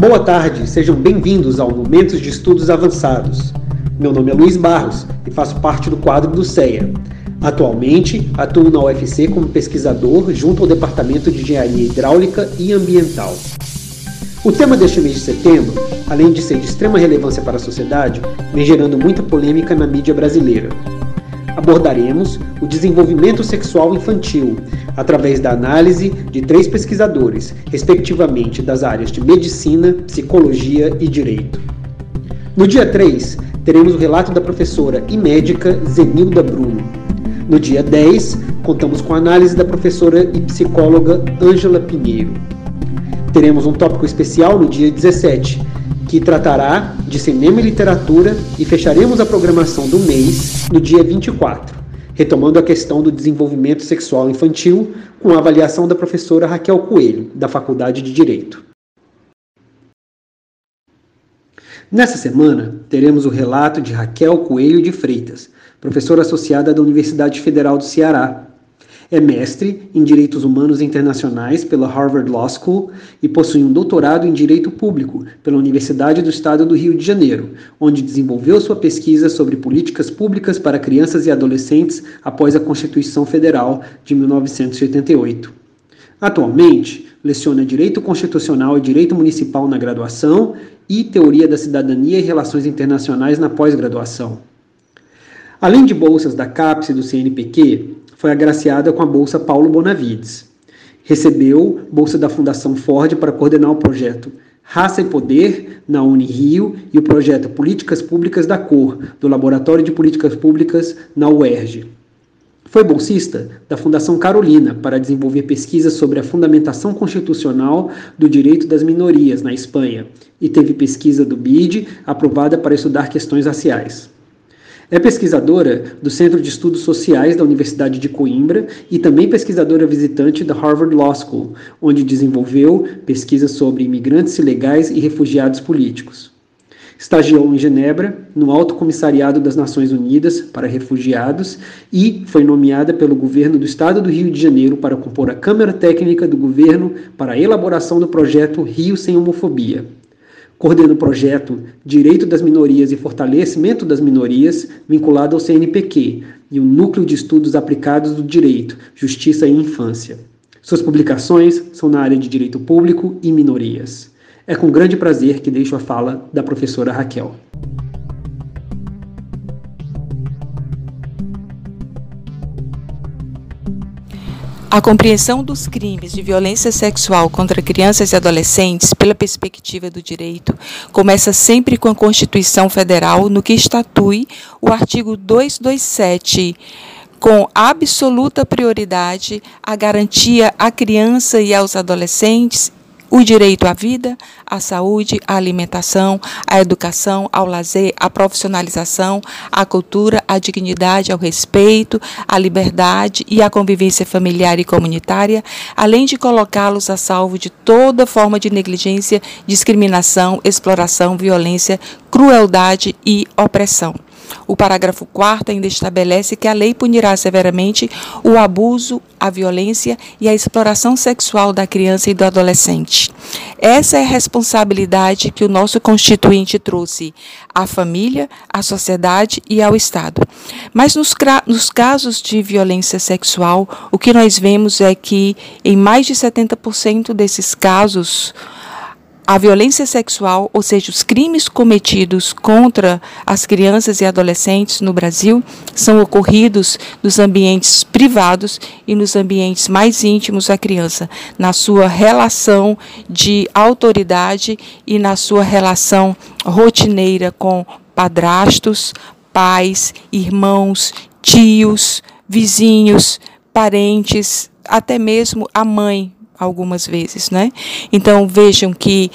Boa tarde, sejam bem-vindos ao Momentos de Estudos Avançados. Meu nome é Luiz Barros e faço parte do quadro do CEA. Atualmente, atuo na UFC como pesquisador junto ao Departamento de Engenharia Hidráulica e Ambiental. O tema deste mês de setembro, além de ser de extrema relevância para a sociedade, vem gerando muita polêmica na mídia brasileira. Abordaremos o desenvolvimento sexual infantil, através da análise de três pesquisadores, respectivamente das áreas de medicina, psicologia e direito. No dia 3, teremos o relato da professora e médica Zenilda Bruno. No dia 10, contamos com a análise da professora e psicóloga Ângela Pinheiro teremos um tópico especial no dia 17, que tratará de cinema e literatura, e fecharemos a programação do mês no dia 24, retomando a questão do desenvolvimento sexual infantil com a avaliação da professora Raquel Coelho, da Faculdade de Direito. Nessa semana, teremos o relato de Raquel Coelho de Freitas, professora associada da Universidade Federal do Ceará, é mestre em Direitos Humanos Internacionais pela Harvard Law School e possui um doutorado em Direito Público pela Universidade do Estado do Rio de Janeiro, onde desenvolveu sua pesquisa sobre políticas públicas para crianças e adolescentes após a Constituição Federal de 1988. Atualmente, leciona Direito Constitucional e Direito Municipal na graduação e Teoria da Cidadania e Relações Internacionais na pós-graduação. Além de bolsas da CAPES e do CNPq, foi agraciada com a Bolsa Paulo Bonavides. Recebeu bolsa da Fundação Ford para coordenar o projeto Raça e Poder na Unirio e o projeto Políticas Públicas da Cor, do Laboratório de Políticas Públicas na UERJ. Foi bolsista da Fundação Carolina para desenvolver pesquisas sobre a fundamentação constitucional do direito das minorias na Espanha e teve pesquisa do BID aprovada para estudar questões raciais. É pesquisadora do Centro de Estudos Sociais da Universidade de Coimbra e também pesquisadora visitante da Harvard Law School, onde desenvolveu pesquisas sobre imigrantes ilegais e refugiados políticos. Estagiou em Genebra, no Alto Comissariado das Nações Unidas para Refugiados e foi nomeada pelo governo do Estado do Rio de Janeiro para compor a Câmara Técnica do Governo para a elaboração do projeto Rio Sem Homofobia coordena o projeto Direito das Minorias e Fortalecimento das Minorias, vinculado ao CNPq, e o Núcleo de Estudos Aplicados do Direito, Justiça e Infância. Suas publicações são na área de Direito Público e Minorias. É com grande prazer que deixo a fala da professora Raquel. A compreensão dos crimes de violência sexual contra crianças e adolescentes, pela perspectiva do direito, começa sempre com a Constituição Federal, no que estatui o artigo 227 com absoluta prioridade a garantia à criança e aos adolescentes o direito à vida, à saúde, à alimentação, à educação, ao lazer, à profissionalização, à cultura, à dignidade, ao respeito, à liberdade e à convivência familiar e comunitária, além de colocá-los a salvo de toda forma de negligência, discriminação, exploração, violência, crueldade e opressão. O parágrafo 4 ainda estabelece que a lei punirá severamente o abuso, a violência e a exploração sexual da criança e do adolescente. Essa é a responsabilidade que o nosso Constituinte trouxe à família, à sociedade e ao Estado. Mas nos, nos casos de violência sexual, o que nós vemos é que, em mais de 70% desses casos, a violência sexual, ou seja, os crimes cometidos contra as crianças e adolescentes no Brasil, são ocorridos nos ambientes privados e nos ambientes mais íntimos da criança, na sua relação de autoridade e na sua relação rotineira com padrastos, pais, irmãos, tios, vizinhos, parentes, até mesmo a mãe, algumas vezes, né? Então vejam que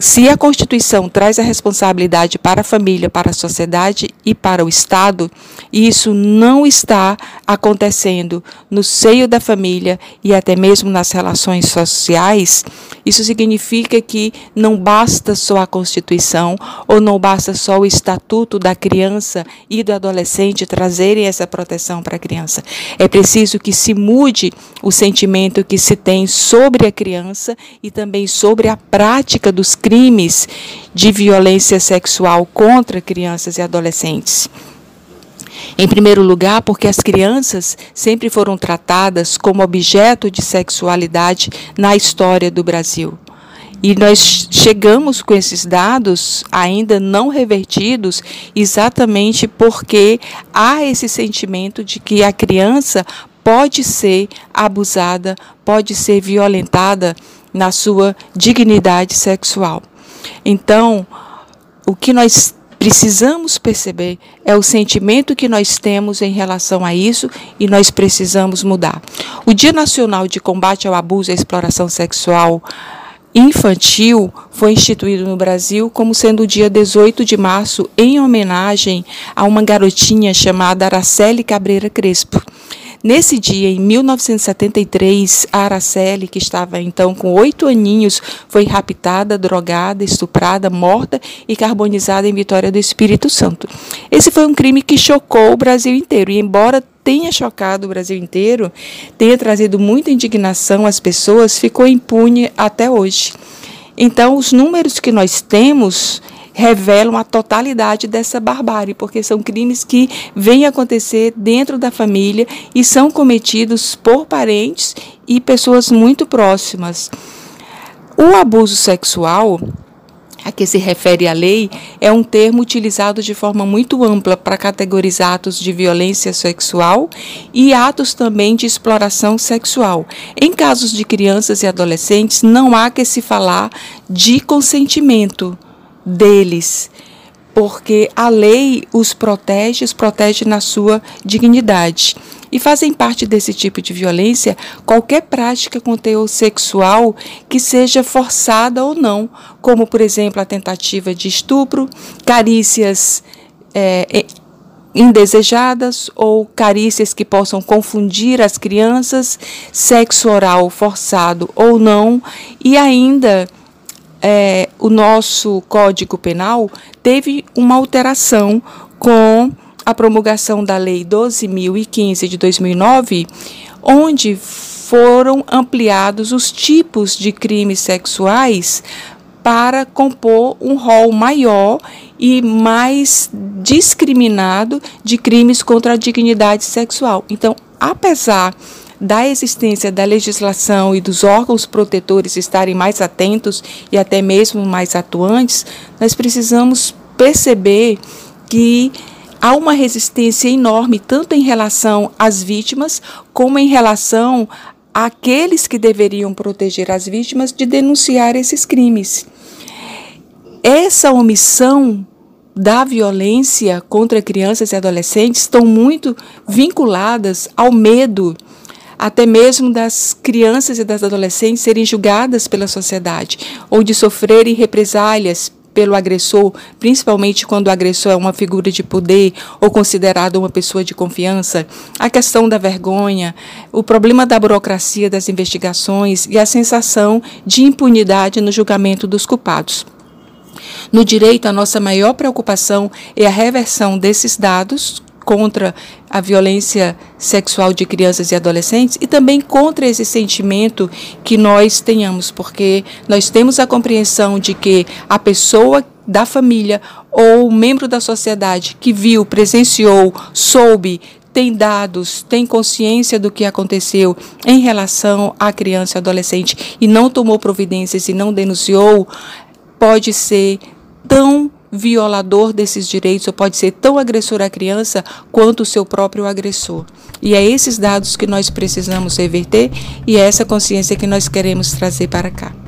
se a Constituição traz a responsabilidade para a família, para a sociedade e para o Estado, isso não está acontecendo no seio da família e até mesmo nas relações sociais, isso significa que não basta só a Constituição ou não basta só o Estatuto da criança e do adolescente trazerem essa proteção para a criança. É preciso que se mude o sentimento que se tem sobre a criança e também sobre a prática dos crimes crimes de violência sexual contra crianças e adolescentes. Em primeiro lugar, porque as crianças sempre foram tratadas como objeto de sexualidade na história do Brasil. E nós chegamos com esses dados ainda não revertidos, exatamente porque há esse sentimento de que a criança pode ser abusada, pode ser violentada na sua dignidade sexual. Então, o que nós precisamos perceber é o sentimento que nós temos em relação a isso e nós precisamos mudar. O Dia Nacional de Combate ao Abuso e à Exploração Sexual Infantil foi instituído no Brasil como sendo o dia 18 de março em homenagem a uma garotinha chamada Araceli Cabreira Crespo. Nesse dia, em 1973, a Araceli, que estava então com oito aninhos, foi raptada, drogada, estuprada, morta e carbonizada em Vitória do Espírito Santo. Esse foi um crime que chocou o Brasil inteiro. E embora tenha chocado o Brasil inteiro, tenha trazido muita indignação às pessoas, ficou impune até hoje. Então, os números que nós temos revelam a totalidade dessa barbárie, porque são crimes que vêm acontecer dentro da família e são cometidos por parentes e pessoas muito próximas. O abuso sexual a que se refere a lei é um termo utilizado de forma muito ampla para categorizar atos de violência sexual e atos também de exploração sexual. Em casos de crianças e adolescentes, não há que se falar de consentimento deles, porque a lei os protege, os protege na sua dignidade. E fazem parte desse tipo de violência qualquer prática com teor sexual que seja forçada ou não, como, por exemplo, a tentativa de estupro, carícias é, indesejadas ou carícias que possam confundir as crianças, sexo oral forçado ou não, e ainda é, o nosso Código Penal teve uma alteração com a promulgação da Lei 12.015 de 2009, onde foram ampliados os tipos de crimes sexuais para compor um rol maior e mais discriminado de crimes contra a dignidade sexual. Então, apesar da existência da legislação e dos órgãos protetores estarem mais atentos e até mesmo mais atuantes, nós precisamos perceber que há uma resistência enorme, tanto em relação às vítimas, como em relação àqueles que deveriam proteger as vítimas de denunciar esses crimes. Essa omissão da violência contra crianças e adolescentes estão muito vinculadas ao medo até mesmo das crianças e das adolescentes serem julgadas pela sociedade ou de sofrerem represálias pelo agressor, principalmente quando o agressor é uma figura de poder ou considerado uma pessoa de confiança, a questão da vergonha, o problema da burocracia das investigações e a sensação de impunidade no julgamento dos culpados. No direito, a nossa maior preocupação é a reversão desses dados contra a violência sexual de crianças e adolescentes e também contra esse sentimento que nós tenhamos, porque nós temos a compreensão de que a pessoa da família ou membro da sociedade que viu, presenciou, soube, tem dados, tem consciência do que aconteceu em relação à criança e adolescente e não tomou providências e não denunciou, pode ser tão violador desses direitos ou pode ser tão agressor à criança quanto o seu próprio agressor. E é esses dados que nós precisamos reverter e é essa consciência que nós queremos trazer para cá.